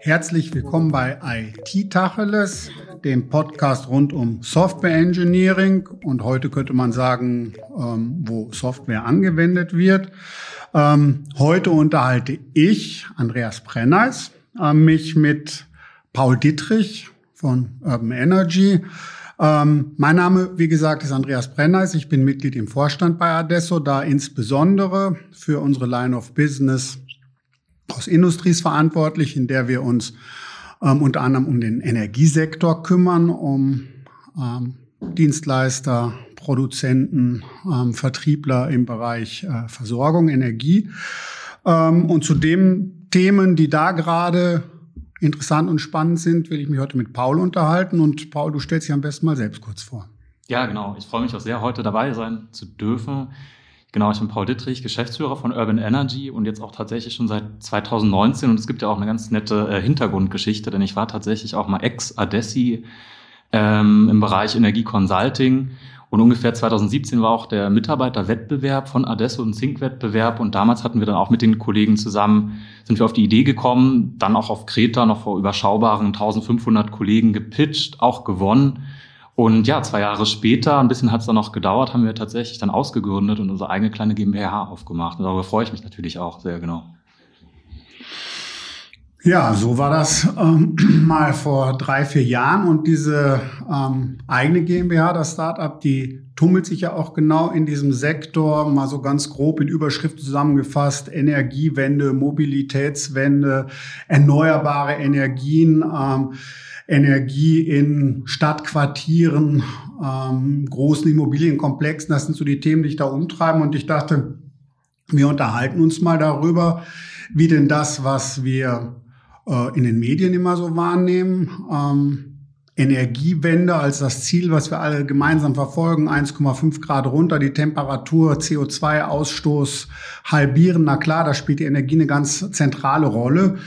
Herzlich willkommen bei IT Tacheles, dem Podcast rund um Software Engineering und heute könnte man sagen, ähm, wo Software angewendet wird. Ähm, heute unterhalte ich, Andreas Brenneis, äh, mich mit Paul Dittrich von Urban Energy. Ähm, mein Name, wie gesagt, ist Andreas Brenneis. Ich bin Mitglied im Vorstand bei Adesso, da insbesondere für unsere Line of Business aus Industries verantwortlich, in der wir uns ähm, unter anderem um den Energiesektor kümmern, um ähm, Dienstleister, Produzenten, ähm, Vertriebler im Bereich äh, Versorgung, Energie. Ähm, und zu den Themen, die da gerade interessant und spannend sind, will ich mich heute mit Paul unterhalten. Und Paul, du stellst dich am besten mal selbst kurz vor. Ja, genau. Ich freue mich auch sehr, heute dabei sein zu dürfen. Genau, ich bin Paul Dittrich, Geschäftsführer von Urban Energy und jetzt auch tatsächlich schon seit 2019. Und es gibt ja auch eine ganz nette äh, Hintergrundgeschichte, denn ich war tatsächlich auch mal Ex-Adessi ähm, im Bereich Energie Consulting. Und ungefähr 2017 war auch der Mitarbeiterwettbewerb von Adesso und Zink-Wettbewerb. Und damals hatten wir dann auch mit den Kollegen zusammen, sind wir auf die Idee gekommen, dann auch auf Kreta noch vor überschaubaren 1500 Kollegen gepitcht, auch gewonnen. Und ja, zwei Jahre später, ein bisschen hat es dann noch gedauert, haben wir tatsächlich dann ausgegründet und unsere eigene kleine GmbH aufgemacht. Und darüber freue ich mich natürlich auch sehr genau. Ja, so war das ähm, mal vor drei, vier Jahren. Und diese ähm, eigene GmbH, das Startup, die tummelt sich ja auch genau in diesem Sektor, mal so ganz grob in Überschrift zusammengefasst, Energiewende, Mobilitätswende, erneuerbare Energien, ähm, Energie in Stadtquartieren, ähm, großen Immobilienkomplexen. Das sind so die Themen, die ich da umtreiben. Und ich dachte, wir unterhalten uns mal darüber, wie denn das, was wir äh, in den Medien immer so wahrnehmen. Ähm, Energiewende als das Ziel, was wir alle gemeinsam verfolgen, 1,5 Grad runter, die Temperatur, CO2-Ausstoß halbieren. Na klar, da spielt die Energie eine ganz zentrale Rolle.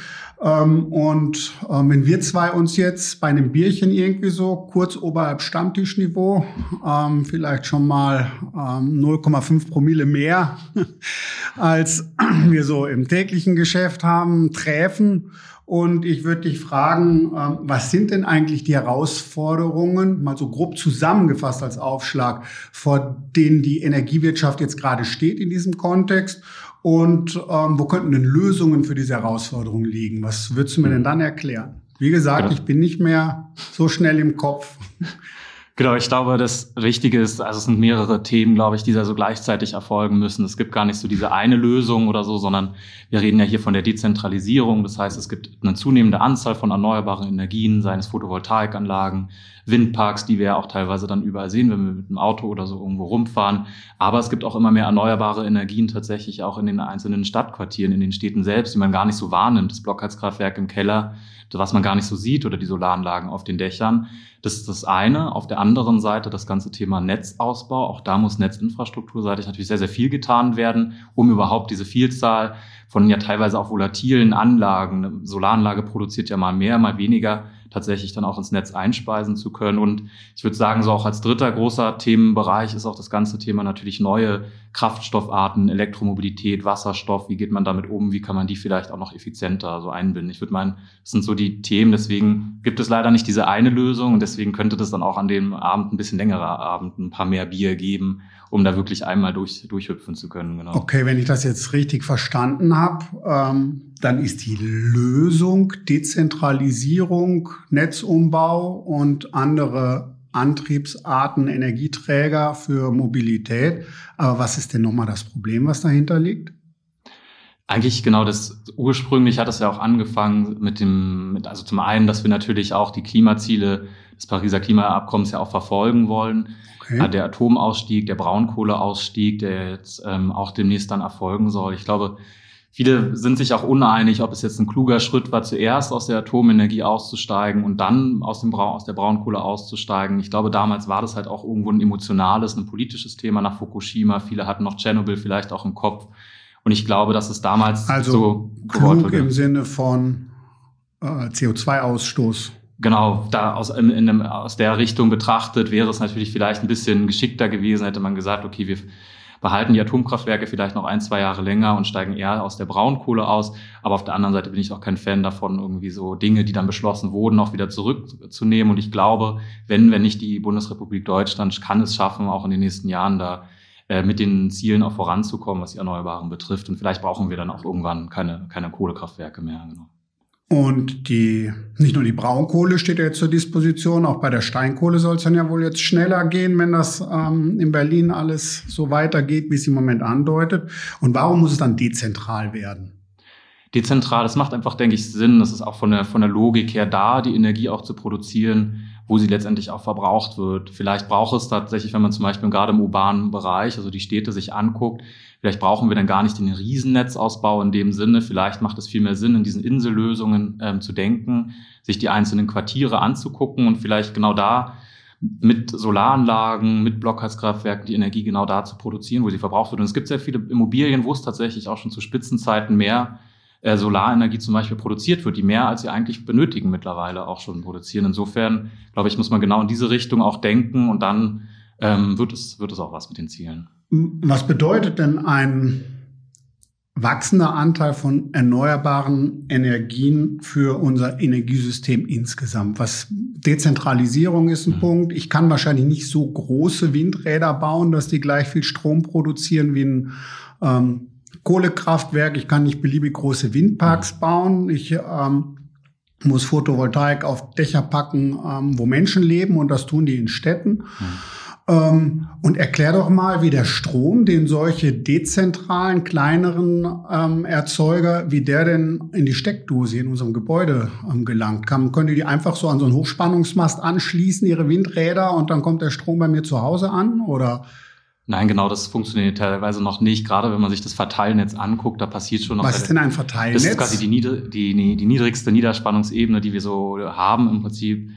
Ähm, und ähm, wenn wir zwei uns jetzt bei einem Bierchen irgendwie so kurz oberhalb Stammtischniveau, ähm, vielleicht schon mal 0,5 Promille mehr, als wir so im täglichen Geschäft haben, treffen und ich würde dich fragen, ähm, was sind denn eigentlich die Herausforderungen, mal so grob zusammengefasst als Aufschlag, vor denen die Energiewirtschaft jetzt gerade steht in diesem Kontext? Und ähm, wo könnten denn Lösungen für diese Herausforderungen liegen? Was würdest du mir denn dann erklären? Wie gesagt, genau. ich bin nicht mehr so schnell im Kopf. Genau, ich glaube, das Wichtige ist, also es sind mehrere Themen, glaube ich, die da so gleichzeitig erfolgen müssen. Es gibt gar nicht so diese eine Lösung oder so, sondern wir reden ja hier von der Dezentralisierung. Das heißt, es gibt eine zunehmende Anzahl von erneuerbaren Energien, seien es Photovoltaikanlagen, Windparks, die wir ja auch teilweise dann überall sehen, wenn wir mit dem Auto oder so irgendwo rumfahren. Aber es gibt auch immer mehr erneuerbare Energien tatsächlich auch in den einzelnen Stadtquartieren, in den Städten selbst, die man gar nicht so wahrnimmt. Das Blockheizkraftwerk im Keller, was man gar nicht so sieht oder die Solaranlagen auf den Dächern. Das ist das eine. Auf der anderen Seite das ganze Thema Netzausbau. Auch da muss netzinfrastrukturseitig natürlich sehr, sehr viel getan werden, um überhaupt diese Vielzahl von ja teilweise auch volatilen Anlagen, eine Solaranlage produziert ja mal mehr, mal weniger, tatsächlich dann auch ins Netz einspeisen zu können. Und ich würde sagen, so auch als dritter großer Themenbereich ist auch das ganze Thema natürlich neue Kraftstoffarten, Elektromobilität, Wasserstoff. Wie geht man damit um? Wie kann man die vielleicht auch noch effizienter so einbinden? Ich würde meinen, das sind so die Themen. Deswegen gibt es leider nicht diese eine Lösung und deswegen könnte das dann auch an dem Abend ein bisschen längerer Abend ein paar mehr Bier geben, um da wirklich einmal durch, durchhüpfen zu können. Genau. Okay, wenn ich das jetzt richtig verstanden habe, ähm, dann ist die Lösung Dezentralisierung, Netzumbau und andere Antriebsarten, Energieträger für Mobilität. Aber was ist denn nochmal das Problem, was dahinter liegt? Eigentlich genau das ursprünglich hat es ja auch angefangen mit dem, mit, also zum einen, dass wir natürlich auch die Klimaziele des Pariser Klimaabkommens ja auch verfolgen wollen. Okay. Der Atomausstieg, der Braunkohleausstieg, der jetzt ähm, auch demnächst dann erfolgen soll. Ich glaube, Viele sind sich auch uneinig, ob es jetzt ein kluger Schritt war, zuerst aus der Atomenergie auszusteigen und dann aus, dem Bra aus der Braunkohle auszusteigen. Ich glaube, damals war das halt auch irgendwo ein emotionales, ein politisches Thema nach Fukushima. Viele hatten noch Tschernobyl vielleicht auch im Kopf. Und ich glaube, dass es damals also so klug im Sinne von äh, CO2-Ausstoß. Genau, da aus, in, in aus der Richtung betrachtet wäre es natürlich vielleicht ein bisschen geschickter gewesen, hätte man gesagt, okay, wir behalten die Atomkraftwerke vielleicht noch ein, zwei Jahre länger und steigen eher aus der Braunkohle aus. Aber auf der anderen Seite bin ich auch kein Fan davon, irgendwie so Dinge, die dann beschlossen wurden, auch wieder zurückzunehmen. Und ich glaube, wenn, wenn nicht die Bundesrepublik Deutschland kann es schaffen, auch in den nächsten Jahren da äh, mit den Zielen auch voranzukommen, was die Erneuerbaren betrifft. Und vielleicht brauchen wir dann auch irgendwann keine, keine Kohlekraftwerke mehr. Genau. Und die, nicht nur die Braunkohle steht ja jetzt zur Disposition, auch bei der Steinkohle soll es dann ja wohl jetzt schneller gehen, wenn das ähm, in Berlin alles so weitergeht, wie es im Moment andeutet. Und warum muss es dann dezentral werden? Dezentral, das macht einfach, denke ich, Sinn. Das ist auch von der, von der Logik her da, die Energie auch zu produzieren wo sie letztendlich auch verbraucht wird. Vielleicht braucht es tatsächlich, wenn man zum Beispiel gerade im urbanen Bereich, also die Städte sich anguckt, vielleicht brauchen wir dann gar nicht den Riesennetzausbau in dem Sinne. Vielleicht macht es viel mehr Sinn, in diesen Insellösungen ähm, zu denken, sich die einzelnen Quartiere anzugucken und vielleicht genau da mit Solaranlagen, mit Blockheizkraftwerken die Energie genau da zu produzieren, wo sie verbraucht wird. Und es gibt sehr viele Immobilien, wo es tatsächlich auch schon zu Spitzenzeiten mehr äh, Solarenergie zum Beispiel produziert wird, die mehr als sie eigentlich benötigen mittlerweile auch schon produzieren. Insofern, glaube ich, muss man genau in diese Richtung auch denken und dann ähm, wird, es, wird es auch was mit den Zielen. Was bedeutet denn ein wachsender Anteil von erneuerbaren Energien für unser Energiesystem insgesamt. Was Dezentralisierung ist ein mhm. Punkt. Ich kann wahrscheinlich nicht so große Windräder bauen, dass die gleich viel Strom produzieren wie ein ähm, Kohlekraftwerk, ich kann nicht beliebig große Windparks bauen. Ich ähm, muss Photovoltaik auf Dächer packen, ähm, wo Menschen leben und das tun die in Städten. Mhm. Ähm, und erklär doch mal, wie der Strom, den solche dezentralen, kleineren ähm, Erzeuger, wie der denn in die Steckdose in unserem Gebäude ähm, gelangt. Kann, können die einfach so an so einen Hochspannungsmast anschließen, ihre Windräder, und dann kommt der Strom bei mir zu Hause an? Oder Nein, genau, das funktioniert teilweise noch nicht. Gerade wenn man sich das Verteilnetz anguckt, da passiert schon noch. Was ist denn ein Verteilnetz? Das ist quasi die, niedr die, die niedrigste Niederspannungsebene, die wir so haben im Prinzip.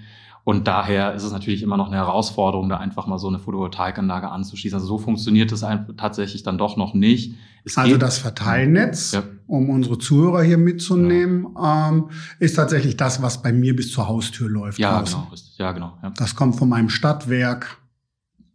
Und daher ist es natürlich immer noch eine Herausforderung, da einfach mal so eine Photovoltaikanlage anzuschließen. Also so funktioniert es tatsächlich dann doch noch nicht. Es also das Verteilnetz, ja. um unsere Zuhörer hier mitzunehmen, ja. ähm, ist tatsächlich das, was bei mir bis zur Haustür läuft. Ja, genau, richtig. Ja, genau. Ja. Das kommt von meinem Stadtwerk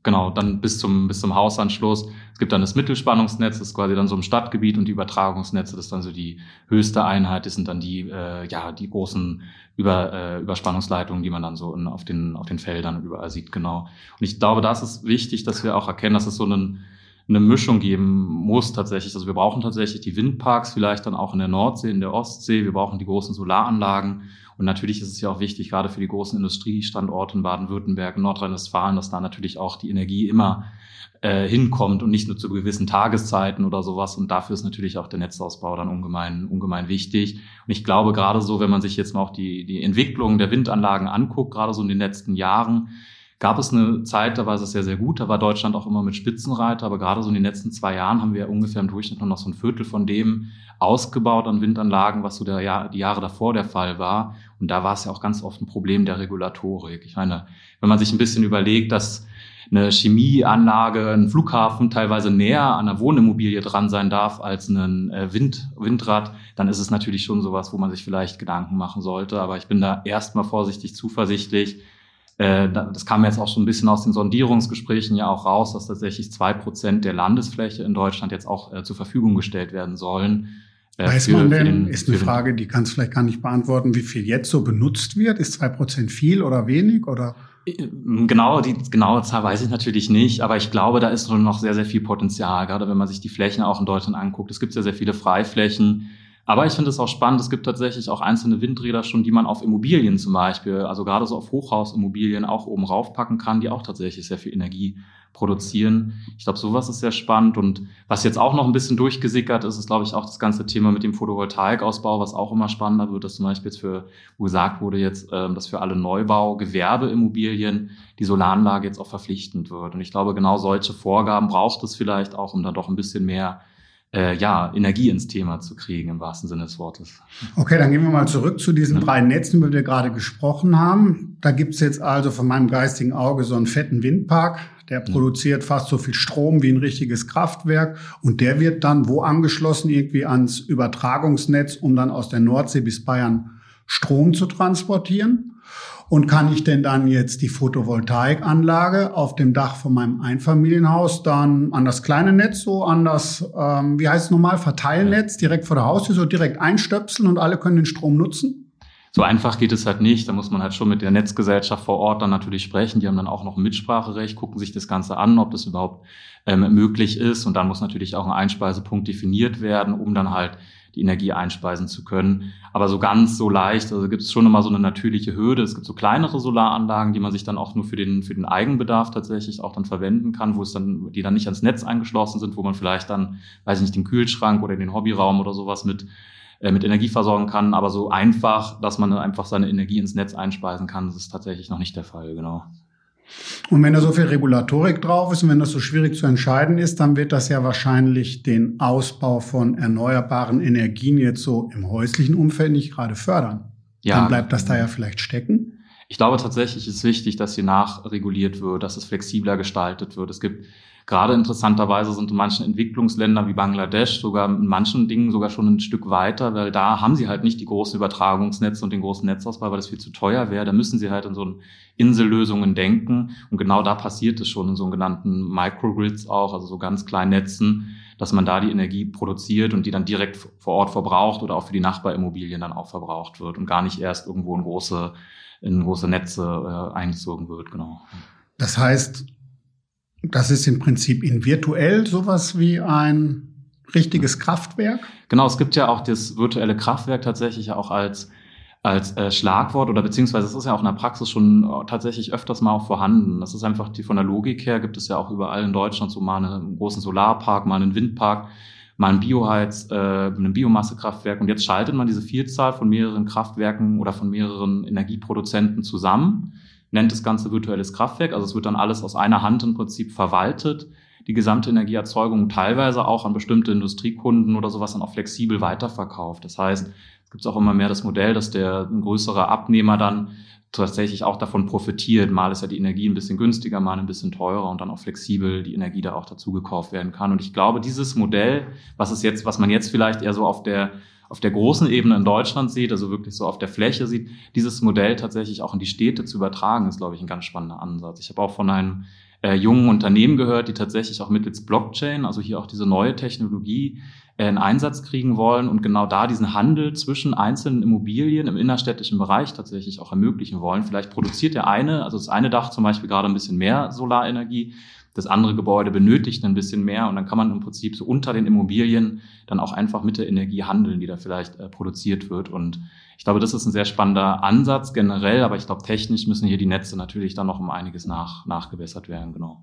genau, dann bis zum, bis zum Hausanschluss. Es gibt dann das Mittelspannungsnetz, das ist quasi dann so im Stadtgebiet und die Übertragungsnetze, das ist dann so die höchste Einheit, das sind dann die, äh, ja, die großen Über, äh, Überspannungsleitungen, die man dann so in, auf, den, auf den Feldern überall sieht, genau. Und ich glaube, das ist wichtig, dass wir auch erkennen, dass es so einen, eine Mischung geben muss tatsächlich. Also wir brauchen tatsächlich die Windparks vielleicht dann auch in der Nordsee, in der Ostsee. Wir brauchen die großen Solaranlagen und natürlich ist es ja auch wichtig, gerade für die großen Industriestandorte in Baden-Württemberg, Nordrhein-Westfalen, dass da natürlich auch die Energie immer äh, hinkommt und nicht nur zu gewissen Tageszeiten oder sowas. Und dafür ist natürlich auch der Netzausbau dann ungemein, ungemein wichtig. Und ich glaube, gerade so, wenn man sich jetzt mal auch die, die Entwicklung der Windanlagen anguckt, gerade so in den letzten Jahren, gab es eine Zeit, da war es sehr, sehr gut. Da war Deutschland auch immer mit Spitzenreiter. Aber gerade so in den letzten zwei Jahren haben wir ungefähr im Durchschnitt nur noch so ein Viertel von dem ausgebaut an Windanlagen, was so der Jahr, die Jahre davor der Fall war. Und da war es ja auch ganz oft ein Problem der Regulatorik. Ich meine, wenn man sich ein bisschen überlegt, dass eine Chemieanlage, ein Flughafen teilweise näher an einer Wohnimmobilie dran sein darf als ein äh, Wind, Windrad, dann ist es natürlich schon sowas, wo man sich vielleicht Gedanken machen sollte. Aber ich bin da erstmal vorsichtig zuversichtlich, äh, das kam jetzt auch schon ein bisschen aus den Sondierungsgesprächen ja auch raus, dass tatsächlich zwei Prozent der Landesfläche in Deutschland jetzt auch äh, zur Verfügung gestellt werden sollen. Äh, Weiß für, man denn, den, ist eine Frage, die kannst du vielleicht gar nicht beantworten, wie viel jetzt so benutzt wird? Ist zwei Prozent viel oder wenig oder? Genau, die genaue Zahl weiß ich natürlich nicht, aber ich glaube, da ist noch sehr, sehr viel Potenzial, gerade wenn man sich die Flächen auch in Deutschland anguckt. Es gibt sehr, sehr viele Freiflächen. Aber ich finde es auch spannend, es gibt tatsächlich auch einzelne Windräder schon, die man auf Immobilien zum Beispiel, also gerade so auf Hochhausimmobilien auch oben raufpacken kann, die auch tatsächlich sehr viel Energie produzieren. Ich glaube, sowas ist sehr spannend. Und was jetzt auch noch ein bisschen durchgesickert ist, ist, glaube ich, auch das ganze Thema mit dem Photovoltaikausbau, was auch immer spannender wird, dass zum Beispiel jetzt für, wo gesagt wurde jetzt, ähm, dass für alle Neubau, Gewerbeimmobilien die Solaranlage jetzt auch verpflichtend wird. Und ich glaube, genau solche Vorgaben braucht es vielleicht auch, um da doch ein bisschen mehr äh, ja, Energie ins Thema zu kriegen, im wahrsten Sinne des Wortes. Okay, dann gehen wir mal zurück zu diesen ja. drei Netzen, über die wir gerade gesprochen haben. Da gibt's jetzt also von meinem geistigen Auge so einen fetten Windpark, der produziert fast so viel Strom wie ein richtiges Kraftwerk und der wird dann wo angeschlossen? Irgendwie ans Übertragungsnetz, um dann aus der Nordsee bis Bayern Strom zu transportieren. Und kann ich denn dann jetzt die Photovoltaikanlage auf dem Dach von meinem Einfamilienhaus dann an das kleine Netz, so an das, ähm, wie heißt es normal, Verteilnetz direkt vor der Haustür, so direkt einstöpseln und alle können den Strom nutzen? So einfach geht es halt nicht. Da muss man halt schon mit der Netzgesellschaft vor Ort dann natürlich sprechen. Die haben dann auch noch ein Mitspracherecht, gucken sich das Ganze an, ob das überhaupt ähm, möglich ist. Und dann muss natürlich auch ein Einspeisepunkt definiert werden, um dann halt die Energie einspeisen zu können. Aber so ganz so leicht, also gibt es schon immer so eine natürliche Hürde. Es gibt so kleinere Solaranlagen, die man sich dann auch nur für den, für den Eigenbedarf tatsächlich auch dann verwenden kann, wo es dann, die dann nicht ans Netz angeschlossen sind, wo man vielleicht dann, weiß ich nicht, den Kühlschrank oder den Hobbyraum oder sowas mit, äh, mit Energie versorgen kann. Aber so einfach, dass man einfach seine Energie ins Netz einspeisen kann, das ist tatsächlich noch nicht der Fall, genau. Und wenn da so viel Regulatorik drauf ist und wenn das so schwierig zu entscheiden ist, dann wird das ja wahrscheinlich den Ausbau von erneuerbaren Energien jetzt so im häuslichen Umfeld nicht gerade fördern. Ja. Dann bleibt das da ja vielleicht stecken. Ich glaube tatsächlich ist wichtig, dass hier nachreguliert wird, dass es flexibler gestaltet wird. Es gibt Gerade interessanterweise sind in manchen Entwicklungsländern wie Bangladesch sogar in manchen Dingen sogar schon ein Stück weiter, weil da haben sie halt nicht die großen Übertragungsnetze und den großen Netzausbau, weil das viel zu teuer wäre. Da müssen sie halt in so Insellösungen denken. Und genau da passiert es schon in sogenannten Microgrids auch, also so ganz kleinen Netzen, dass man da die Energie produziert und die dann direkt vor Ort verbraucht oder auch für die Nachbarimmobilien dann auch verbraucht wird und gar nicht erst irgendwo in große, in große Netze äh, eingezogen wird, genau. Das heißt, das ist im Prinzip in virtuell sowas wie ein richtiges Kraftwerk? Genau, es gibt ja auch das virtuelle Kraftwerk tatsächlich auch als als äh, Schlagwort oder beziehungsweise es ist ja auch in der Praxis schon äh, tatsächlich öfters mal auch vorhanden. Das ist einfach die von der Logik her gibt es ja auch überall in Deutschland so mal einen großen Solarpark, mal einen Windpark, mal ein Bioheiz, äh, ein Biomassekraftwerk und jetzt schaltet man diese Vielzahl von mehreren Kraftwerken oder von mehreren Energieproduzenten zusammen nennt das Ganze virtuelles Kraftwerk. Also es wird dann alles aus einer Hand im Prinzip verwaltet. Die gesamte Energieerzeugung teilweise auch an bestimmte Industriekunden oder sowas dann auch flexibel weiterverkauft. Das heißt, es gibt auch immer mehr das Modell, dass der ein größerer Abnehmer dann tatsächlich auch davon profitiert. Mal ist ja die Energie ein bisschen günstiger, mal ein bisschen teurer und dann auch flexibel die Energie da auch dazu gekauft werden kann. Und ich glaube, dieses Modell, was es jetzt, was man jetzt vielleicht eher so auf der auf der großen Ebene in Deutschland sieht, also wirklich so auf der Fläche sieht, dieses Modell tatsächlich auch in die Städte zu übertragen, ist, glaube ich, ein ganz spannender Ansatz. Ich habe auch von einem äh, jungen Unternehmen gehört, die tatsächlich auch mittels Blockchain, also hier auch diese neue Technologie, äh, in Einsatz kriegen wollen und genau da diesen Handel zwischen einzelnen Immobilien im innerstädtischen Bereich tatsächlich auch ermöglichen wollen. Vielleicht produziert der eine, also das eine Dach zum Beispiel gerade ein bisschen mehr Solarenergie, das andere Gebäude benötigt ein bisschen mehr und dann kann man im Prinzip so unter den Immobilien dann auch einfach mit der Energie handeln, die da vielleicht äh, produziert wird. Und ich glaube, das ist ein sehr spannender Ansatz generell, aber ich glaube, technisch müssen hier die Netze natürlich dann noch um einiges nach, nachgebessert werden, genau.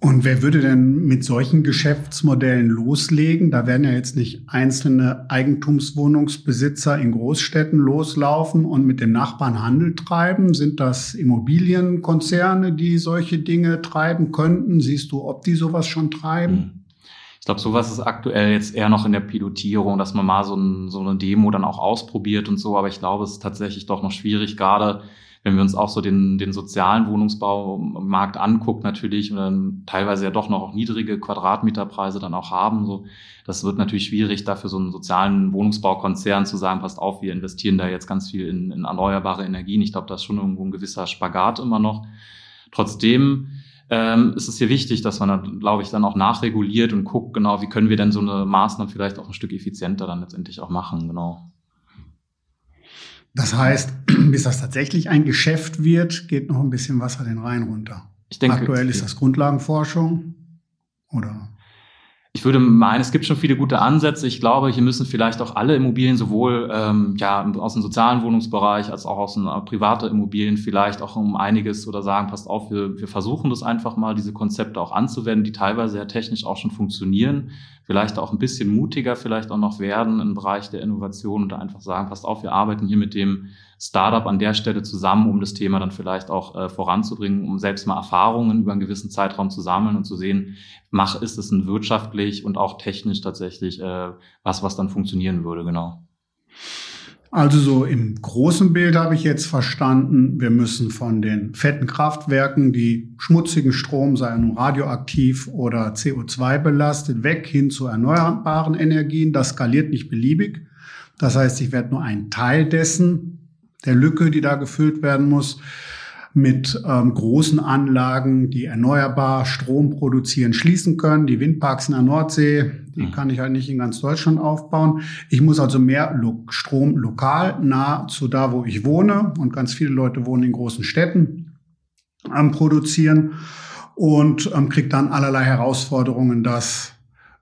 Und wer würde denn mit solchen Geschäftsmodellen loslegen? Da werden ja jetzt nicht einzelne Eigentumswohnungsbesitzer in Großstädten loslaufen und mit dem Nachbarn Handel treiben. Sind das Immobilienkonzerne, die solche Dinge treiben könnten? Siehst du, ob die sowas schon treiben? Mhm. Ich glaube, sowas ist aktuell jetzt eher noch in der Pilotierung, dass man mal so, ein, so eine Demo dann auch ausprobiert und so. Aber ich glaube, es ist tatsächlich doch noch schwierig, gerade wenn wir uns auch so den, den sozialen Wohnungsbaumarkt anguckt natürlich und dann teilweise ja doch noch auch niedrige Quadratmeterpreise dann auch haben. So, das wird natürlich schwierig, dafür so einen sozialen Wohnungsbaukonzern zu sagen, passt auf, wir investieren da jetzt ganz viel in, in erneuerbare Energien. Ich glaube, da ist schon irgendwo ein gewisser Spagat immer noch. Trotzdem ähm, ist es hier wichtig, dass man, dann, glaube ich, dann auch nachreguliert und guckt, genau, wie können wir denn so eine Maßnahme vielleicht auch ein Stück effizienter dann letztendlich auch machen, genau. Das heißt, bis das tatsächlich ein Geschäft wird, geht noch ein bisschen Wasser den Rhein runter. Ich denke, Aktuell ist das Grundlagenforschung oder? Ich würde meinen, es gibt schon viele gute Ansätze. Ich glaube, hier müssen vielleicht auch alle Immobilien, sowohl ähm, ja, aus dem sozialen Wohnungsbereich als auch aus den äh, privaten Immobilien, vielleicht auch um einiges oder sagen, passt auf, wir, wir versuchen das einfach mal, diese Konzepte auch anzuwenden, die teilweise ja technisch auch schon funktionieren. Vielleicht auch ein bisschen mutiger vielleicht auch noch werden im Bereich der Innovation und einfach sagen, passt auf, wir arbeiten hier mit dem Startup an der Stelle zusammen, um das Thema dann vielleicht auch äh, voranzubringen, um selbst mal Erfahrungen über einen gewissen Zeitraum zu sammeln und zu sehen, mach, ist es ein wirtschaftlich und auch technisch tatsächlich äh, was, was dann funktionieren würde, genau. Also so im großen Bild habe ich jetzt verstanden, wir müssen von den fetten Kraftwerken, die schmutzigen Strom, sei er nun radioaktiv oder CO2 belastet, weg hin zu erneuerbaren Energien. Das skaliert nicht beliebig. Das heißt, ich werde nur einen Teil dessen der Lücke, die da gefüllt werden muss mit ähm, großen Anlagen, die erneuerbar Strom produzieren, schließen können. Die Windparks in der Nordsee, die mhm. kann ich halt nicht in ganz Deutschland aufbauen. Ich muss also mehr Lo Strom lokal nah zu da, wo ich wohne. Und ganz viele Leute wohnen in großen Städten ähm, produzieren und ähm, kriegt dann allerlei Herausforderungen, das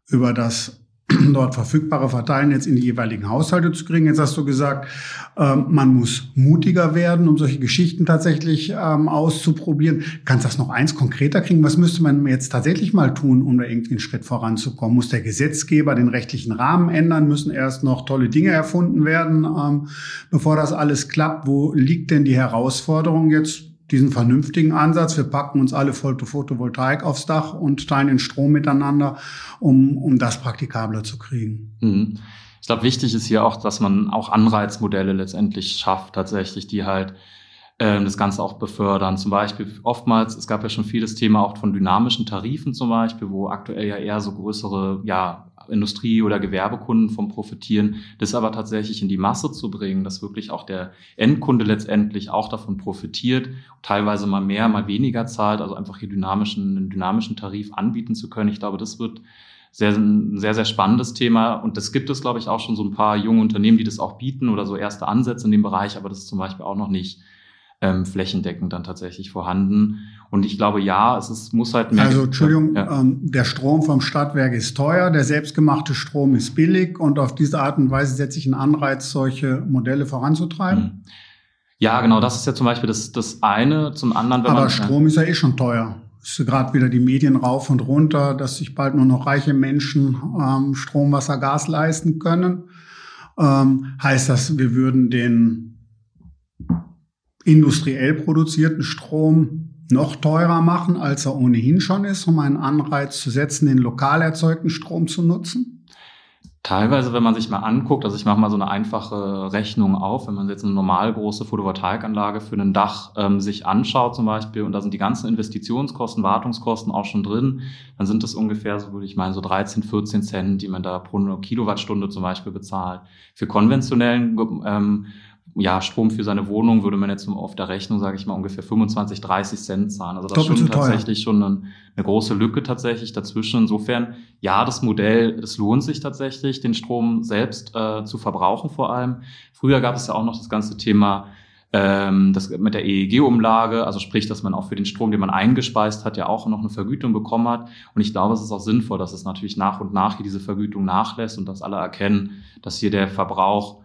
über das dort verfügbare Verteilen jetzt in die jeweiligen Haushalte zu kriegen. Jetzt hast du gesagt, ähm, man muss mutiger werden, um solche Geschichten tatsächlich ähm, auszuprobieren. Kannst du das noch eins konkreter kriegen? Was müsste man jetzt tatsächlich mal tun, um da irgendwie einen Schritt voranzukommen? Muss der Gesetzgeber den rechtlichen Rahmen ändern? Müssen erst noch tolle Dinge erfunden werden, ähm, bevor das alles klappt? Wo liegt denn die Herausforderung jetzt diesen vernünftigen Ansatz. Wir packen uns alle Photovoltaik aufs Dach und teilen den Strom miteinander, um, um das praktikabler zu kriegen. Mhm. Ich glaube, wichtig ist hier auch, dass man auch Anreizmodelle letztendlich schafft, tatsächlich, die halt äh, das Ganze auch befördern. Zum Beispiel oftmals, es gab ja schon vieles Thema auch von dynamischen Tarifen zum Beispiel, wo aktuell ja eher so größere, ja, Industrie- oder Gewerbekunden vom profitieren, das aber tatsächlich in die Masse zu bringen, dass wirklich auch der Endkunde letztendlich auch davon profitiert, teilweise mal mehr, mal weniger zahlt, also einfach hier dynamischen, einen dynamischen Tarif anbieten zu können. Ich glaube, das wird sehr, ein sehr, sehr spannendes Thema. Und das gibt es, glaube ich, auch schon so ein paar junge Unternehmen, die das auch bieten oder so erste Ansätze in dem Bereich, aber das ist zum Beispiel auch noch nicht ähm, flächendeckend dann tatsächlich vorhanden. Und ich glaube, ja, es ist, muss halt mehr. Also, Entschuldigung, ja. ähm, der Strom vom Stadtwerk ist teuer, der selbstgemachte Strom ist billig und auf diese Art und Weise setze ich einen Anreiz, solche Modelle voranzutreiben. Mhm. Ja, genau, das ist ja zum Beispiel das, das eine. Zum anderen, wenn Aber man, Strom ist ja eh schon teuer. Ist gerade wieder die Medien rauf und runter, dass sich bald nur noch reiche Menschen ähm, Strom, Wasser, Gas leisten können. Ähm, heißt das, wir würden den industriell produzierten Strom noch teurer machen, als er ohnehin schon ist, um einen Anreiz zu setzen, den lokal erzeugten Strom zu nutzen? Teilweise, wenn man sich mal anguckt, also ich mache mal so eine einfache Rechnung auf, wenn man jetzt eine normal große Photovoltaikanlage für ein Dach ähm, sich anschaut zum Beispiel und da sind die ganzen Investitionskosten, Wartungskosten auch schon drin, dann sind das ungefähr, so würde ich meinen, so 13, 14 Cent, die man da pro Kilowattstunde zum Beispiel bezahlt. Für konventionellen ähm, ja, Strom für seine Wohnung würde man jetzt auf der Rechnung, sage ich mal, ungefähr 25, 30 Cent zahlen. Also das ist schon tatsächlich schon eine, eine, große Lücke tatsächlich dazwischen. Insofern, ja, das Modell, es lohnt sich tatsächlich, den Strom selbst äh, zu verbrauchen vor allem. Früher gab es ja auch noch das ganze Thema ähm, das mit der EEG-Umlage, also sprich, dass man auch für den Strom, den man eingespeist hat, ja auch noch eine Vergütung bekommen hat. Und ich glaube, es ist auch sinnvoll, dass es natürlich nach und nach hier diese Vergütung nachlässt und dass alle erkennen, dass hier der Verbrauch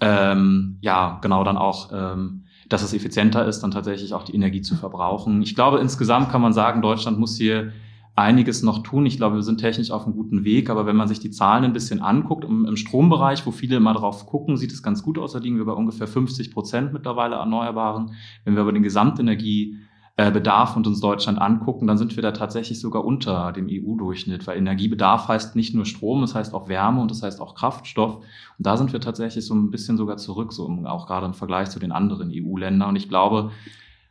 ähm, ja, genau dann auch, ähm, dass es effizienter ist, dann tatsächlich auch die Energie zu verbrauchen. Ich glaube, insgesamt kann man sagen, Deutschland muss hier einiges noch tun. Ich glaube, wir sind technisch auf einem guten Weg, aber wenn man sich die Zahlen ein bisschen anguckt, im, im Strombereich, wo viele immer drauf gucken, sieht es ganz gut aus. Da liegen wir bei ungefähr 50 Prozent mittlerweile Erneuerbaren. Wenn wir aber den Gesamtenergie Bedarf und uns Deutschland angucken, dann sind wir da tatsächlich sogar unter dem EU-Durchschnitt, weil Energiebedarf heißt nicht nur Strom, es heißt auch Wärme und das heißt auch Kraftstoff. Und da sind wir tatsächlich so ein bisschen sogar zurück, so auch gerade im Vergleich zu den anderen EU-Ländern. Und ich glaube,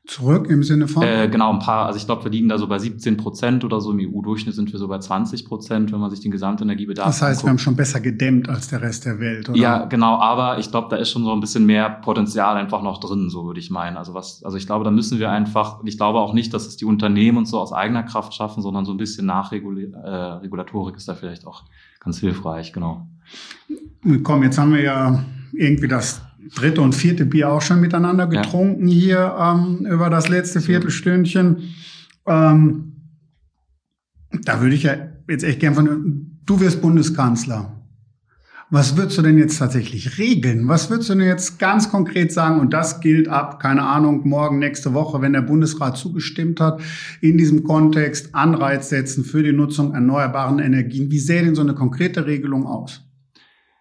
Zurück im Sinne von? Äh, genau, ein paar. Also ich glaube, wir liegen da so bei 17 Prozent oder so. Im EU-Durchschnitt sind wir so bei 20 Prozent, wenn man sich den Gesamtenergiebedarf Das heißt, anguckt. wir haben schon besser gedämmt als der Rest der Welt, oder? Ja, genau. Aber ich glaube, da ist schon so ein bisschen mehr Potenzial einfach noch drin, so würde ich meinen. Also was, also ich glaube, da müssen wir einfach, ich glaube auch nicht, dass es die Unternehmen und so aus eigener Kraft schaffen, sondern so ein bisschen Nachregulatorik äh, ist da vielleicht auch ganz hilfreich, genau. Komm, jetzt haben wir ja irgendwie das dritte und vierte Bier auch schon miteinander getrunken ja. hier ähm, über das letzte Viertelstündchen. Ähm, da würde ich ja jetzt echt gern von, du wirst Bundeskanzler. Was würdest du denn jetzt tatsächlich regeln? Was würdest du denn jetzt ganz konkret sagen? Und das gilt ab, keine Ahnung, morgen, nächste Woche, wenn der Bundesrat zugestimmt hat, in diesem Kontext Anreiz setzen für die Nutzung erneuerbaren Energien. Wie sähe denn so eine konkrete Regelung aus?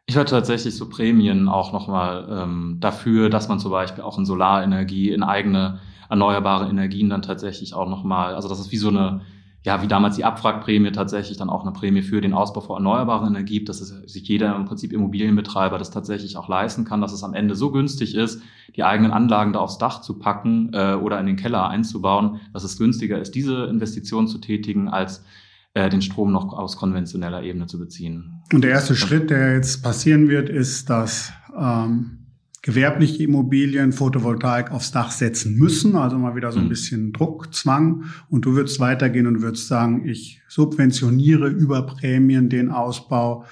Ich hatte tatsächlich so Prämien auch nochmal ähm, dafür, dass man zum Beispiel auch in Solarenergie, in eigene erneuerbare Energien dann tatsächlich auch nochmal, also das ist wie so eine, ja, wie damals die Abwrackprämie tatsächlich dann auch eine Prämie für den Ausbau von erneuerbaren Energie gibt, dass es sich jeder im Prinzip Immobilienbetreiber das tatsächlich auch leisten kann, dass es am Ende so günstig ist, die eigenen Anlagen da aufs Dach zu packen äh, oder in den Keller einzubauen, dass es günstiger ist, diese Investition zu tätigen, als äh, den Strom noch aus konventioneller Ebene zu beziehen. Und der erste Schritt, der jetzt passieren wird, ist, dass ähm, gewerbliche Immobilien Photovoltaik aufs Dach setzen müssen, also mal wieder so ein mhm. bisschen Druck, Zwang. Und du würdest weitergehen und würdest sagen, ich subventioniere über Prämien den Ausbau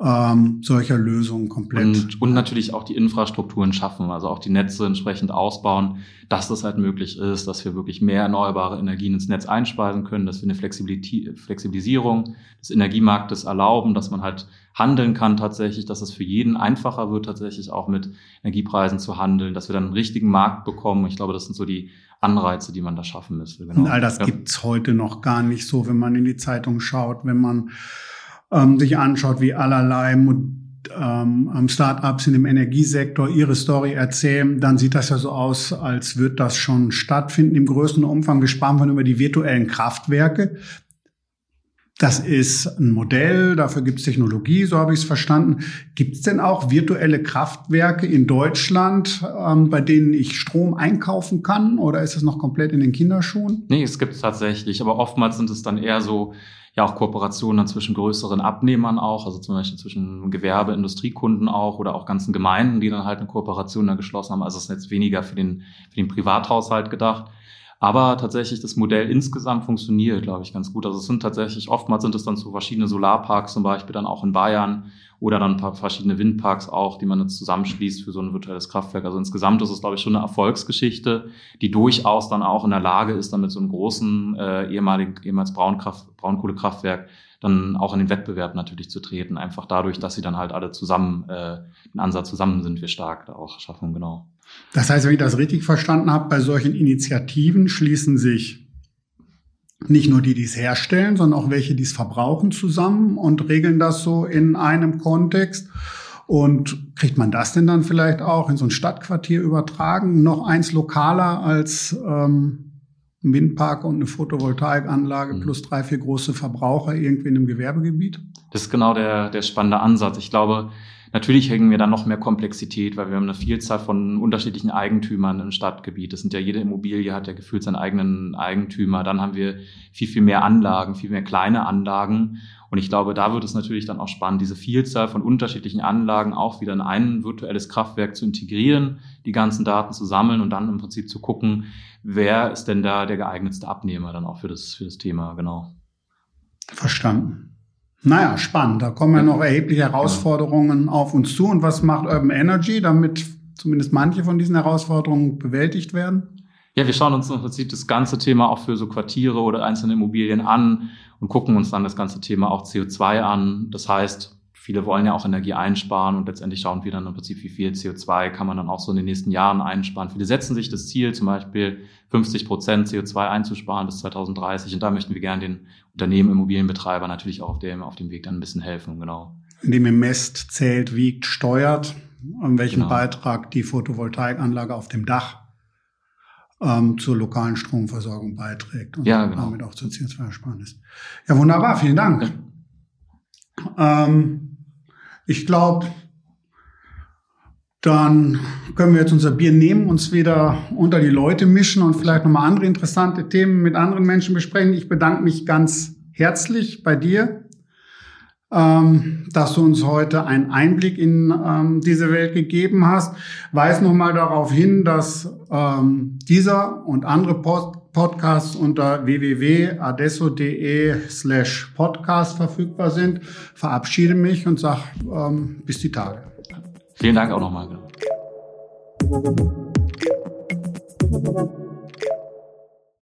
ähm, solcher Lösungen komplett. Und, und natürlich auch die Infrastrukturen schaffen, also auch die Netze entsprechend ausbauen, dass das halt möglich ist, dass wir wirklich mehr erneuerbare Energien ins Netz einspeisen können, dass wir eine Flexibilisierung des Energiemarktes erlauben, dass man halt handeln kann tatsächlich, dass es für jeden einfacher wird, tatsächlich auch mit Energiepreisen zu handeln, dass wir dann einen richtigen Markt bekommen. Ich glaube, das sind so die Anreize, die man da schaffen müsste. Genau. Und all das ja. gibt's heute noch gar nicht so, wenn man in die Zeitung schaut, wenn man ähm, sich anschaut, wie allerlei ähm, Startups in dem Energiesektor ihre Story erzählen, dann sieht das ja so aus, als wird das schon stattfinden im größten Umfang. Sprachen von über die virtuellen Kraftwerke. Das ist ein Modell, dafür gibt es Technologie, so habe ich es verstanden. Gibt es denn auch virtuelle Kraftwerke in Deutschland, ähm, bei denen ich Strom einkaufen kann? Oder ist es noch komplett in den Kinderschuhen? Nee, es gibt es tatsächlich, aber oftmals sind es dann eher so ja auch Kooperationen dann zwischen größeren Abnehmern auch, also zum Beispiel zwischen Gewerbe, Industriekunden auch oder auch ganzen Gemeinden, die dann halt eine Kooperation da geschlossen haben. Also es ist jetzt weniger für den, für den Privathaushalt gedacht. Aber tatsächlich das Modell insgesamt funktioniert, glaube ich, ganz gut. Also es sind tatsächlich, oftmals sind es dann so verschiedene Solarparks zum Beispiel dann auch in Bayern oder dann ein paar verschiedene Windparks auch, die man jetzt zusammenschließt für so ein virtuelles Kraftwerk. Also insgesamt ist es, glaube ich, schon eine Erfolgsgeschichte, die durchaus dann auch in der Lage ist, dann mit so einem großen äh, ehemaligen, ehemals Braunkraft, Braunkohlekraftwerk dann auch in den Wettbewerb natürlich zu treten. Einfach dadurch, dass sie dann halt alle zusammen, äh, in Ansatz zusammen sind wir stark da auch schaffen, genau. Das heißt, wenn ich das richtig verstanden habe, bei solchen Initiativen schließen sich nicht nur die, die es herstellen, sondern auch welche, die es verbrauchen zusammen und regeln das so in einem Kontext. Und kriegt man das denn dann vielleicht auch in so ein Stadtquartier übertragen, noch eins lokaler als ähm, ein Windpark und eine Photovoltaikanlage mhm. plus drei, vier große Verbraucher irgendwie in einem Gewerbegebiet? Das ist genau der, der spannende Ansatz. Ich glaube, Natürlich hängen wir dann noch mehr Komplexität, weil wir haben eine Vielzahl von unterschiedlichen Eigentümern im Stadtgebiet. Das sind ja jede Immobilie hat ja gefühlt seinen eigenen Eigentümer. Dann haben wir viel, viel mehr Anlagen, viel mehr kleine Anlagen. Und ich glaube, da wird es natürlich dann auch spannend, diese Vielzahl von unterschiedlichen Anlagen auch wieder in ein virtuelles Kraftwerk zu integrieren, die ganzen Daten zu sammeln und dann im Prinzip zu gucken, wer ist denn da der geeignetste Abnehmer dann auch für das, für das Thema, genau. Verstanden. Naja, spannend. Da kommen ja noch erhebliche Herausforderungen auf uns zu. Und was macht Urban Energy, damit zumindest manche von diesen Herausforderungen bewältigt werden? Ja, wir schauen uns im Prinzip das ganze Thema auch für so Quartiere oder einzelne Immobilien an und gucken uns dann das ganze Thema auch CO2 an. Das heißt, Viele wollen ja auch Energie einsparen und letztendlich schauen wir dann im Prinzip, wie viel CO2 kann man dann auch so in den nächsten Jahren einsparen. Viele setzen sich das Ziel, zum Beispiel 50 Prozent CO2 einzusparen bis 2030 und da möchten wir gerne den Unternehmen, Immobilienbetreiber natürlich auch auf dem, auf dem Weg dann ein bisschen helfen, genau. Indem ihr messt, zählt, wiegt, steuert, an welchen genau. Beitrag die Photovoltaikanlage auf dem Dach ähm, zur lokalen Stromversorgung beiträgt und ja, genau. damit auch zur CO2-Ersparnis. Ja, wunderbar, vielen Dank. Ja. Ähm, ich glaube, dann können wir jetzt unser Bier nehmen, uns wieder unter die Leute mischen und vielleicht nochmal andere interessante Themen mit anderen Menschen besprechen. Ich bedanke mich ganz herzlich bei dir, ähm, dass du uns heute einen Einblick in ähm, diese Welt gegeben hast. Weis nochmal darauf hin, dass ähm, dieser und andere Post Podcasts unter www.adesso.de slash podcast verfügbar sind. Verabschiede mich und sage ähm, bis die Tage. Vielen Dank auch nochmal.